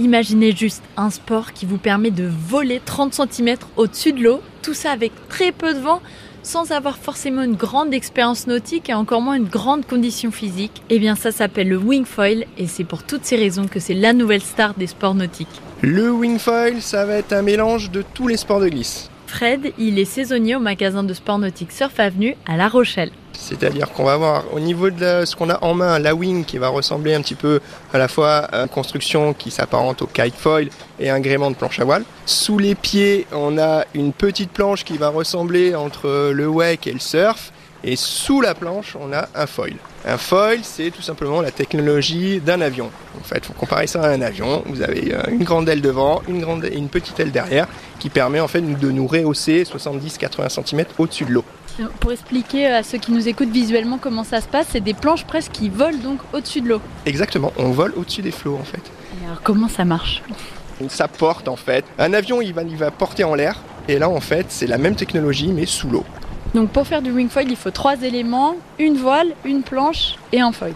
Imaginez juste un sport qui vous permet de voler 30 cm au-dessus de l'eau, tout ça avec très peu de vent, sans avoir forcément une grande expérience nautique et encore moins une grande condition physique. Eh bien ça s'appelle le wingfoil et c'est pour toutes ces raisons que c'est la nouvelle star des sports nautiques. Le wingfoil, ça va être un mélange de tous les sports de glisse. Fred, il est saisonnier au magasin de sport nautique Surf Avenue à La Rochelle. C'est-à-dire qu'on va avoir au niveau de ce qu'on a en main, la wing qui va ressembler un petit peu à la fois à une construction qui s'apparente au kite foil et un gréement de planche à voile. Sous les pieds, on a une petite planche qui va ressembler entre le wake et le surf. Et sous la planche, on a un foil. Un foil, c'est tout simplement la technologie d'un avion. En fait, il faut comparer ça à un avion. Vous avez euh, une grande aile devant, une grande et une petite aile derrière, qui permet en fait de nous rehausser 70-80 cm au-dessus de l'eau. Pour expliquer à ceux qui nous écoutent visuellement comment ça se passe, c'est des planches presque qui volent donc au-dessus de l'eau. Exactement, on vole au-dessus des flots en fait. Et alors comment ça marche? Ça porte en fait. Un avion il va, il va porter en l'air et là en fait c'est la même technologie mais sous l'eau. Donc pour faire du wingfoil il faut trois éléments, une voile, une planche et un foil.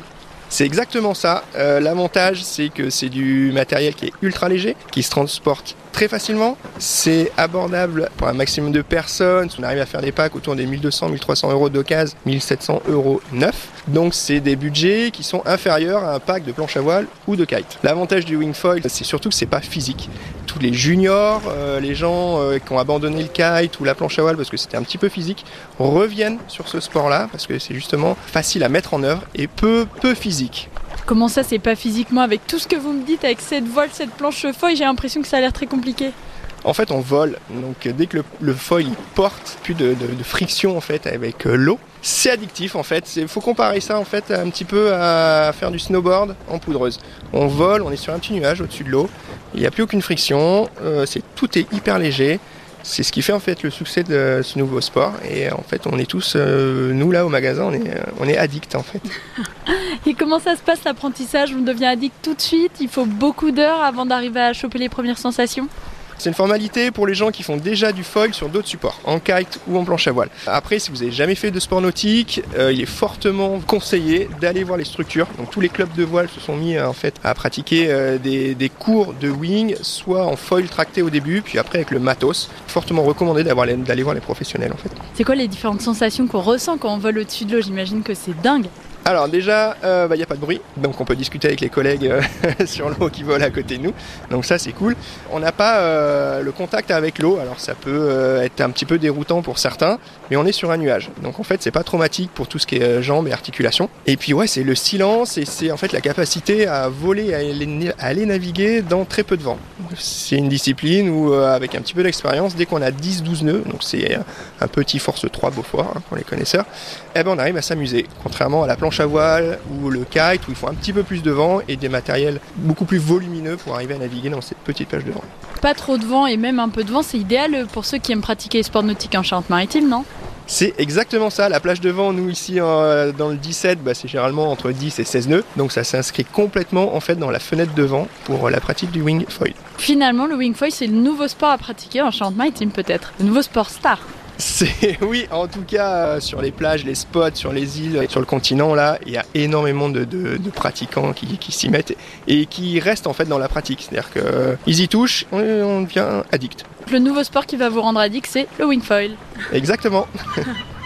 C'est exactement ça. Euh, L'avantage, c'est que c'est du matériel qui est ultra léger, qui se transporte très facilement. C'est abordable pour un maximum de personnes. On arrive à faire des packs autour des 1200-1300 euros d'occasion, 1700 euros neuf. Donc c'est des budgets qui sont inférieurs à un pack de planche à voile ou de kite. L'avantage du wingfoil, c'est surtout que c'est pas physique. Tous les juniors, euh, les gens euh, qui ont abandonné le kite ou la planche à voile parce que c'était un petit peu physique, reviennent sur ce sport-là parce que c'est justement facile à mettre en œuvre et peu peu physique. Comment ça, c'est pas physiquement Avec tout ce que vous me dites, avec cette voile, cette planche foil, j'ai l'impression que ça a l'air très compliqué. En fait, on vole. Donc, dès que le, foil porte, plus de, friction en fait avec euh, l'eau, c'est addictif en fait. Il faut comparer ça en fait un petit peu à faire du snowboard en poudreuse. On vole, on est sur un petit nuage au-dessus de l'eau. Il n'y a plus aucune friction. Euh, tout est hyper léger. C'est ce qui fait en fait le succès de ce nouveau sport. Et en fait, on est tous, euh, nous là au magasin, on est, on est addicts en fait. Et comment ça se passe l'apprentissage? On devient addict tout de suite? Il faut beaucoup d'heures avant d'arriver à choper les premières sensations? C'est une formalité pour les gens qui font déjà du foil sur d'autres supports, en kite ou en planche à voile. Après, si vous n'avez jamais fait de sport nautique, euh, il est fortement conseillé d'aller voir les structures. Donc tous les clubs de voile se sont mis en fait à pratiquer euh, des, des, cours de wing, soit en foil tracté au début, puis après avec le matos. Fortement recommandé d'aller voir les professionnels en fait. C'est quoi les différentes sensations qu'on ressent quand on vole au-dessus de l'eau? J'imagine que c'est dingue. Alors déjà, il euh, n'y bah, a pas de bruit, donc on peut discuter avec les collègues euh, sur l'eau qui volent à côté de nous. Donc ça c'est cool. On n'a pas euh, le contact avec l'eau, alors ça peut être un petit peu déroutant pour certains, mais on est sur un nuage. Donc en fait c'est pas traumatique pour tout ce qui est jambes et articulations. Et puis ouais c'est le silence et c'est en fait la capacité à voler, à aller, naviguer dans très peu de vent. C'est une discipline où avec un petit peu d'expérience, dès qu'on a 10-12 nœuds, donc c'est un petit force 3 Beaufort hein, pour les connaisseurs, eh ben on arrive à s'amuser. Contrairement à la planche à voile ou le kite où il faut un petit peu plus de vent et des matériels beaucoup plus volumineux pour arriver à naviguer dans cette petite plage de vent. Pas trop de vent et même un peu de vent, c'est idéal pour ceux qui aiment pratiquer les sports nautiques en Charente-Maritime, non? C'est exactement ça. La plage de vent, nous ici dans le 17, bah, c'est généralement entre 10 et 16 nœuds. Donc ça s'inscrit complètement en fait dans la fenêtre de vent pour la pratique du wing foil. Finalement, le wing foil, c'est le nouveau sport à pratiquer en Charente-Maritime peut-être. Le nouveau sport star. C'est oui, en tout cas euh, sur les plages, les spots, sur les îles, sur le continent là, il y a énormément de, pratiquants qui, s'y mettent et qui restent en fait dans la pratique. C'est-à-dire qu'ils y touchent, on devient addict. Le nouveau sport qui va vous rendre addict, c'est le wingfoil. Exactement.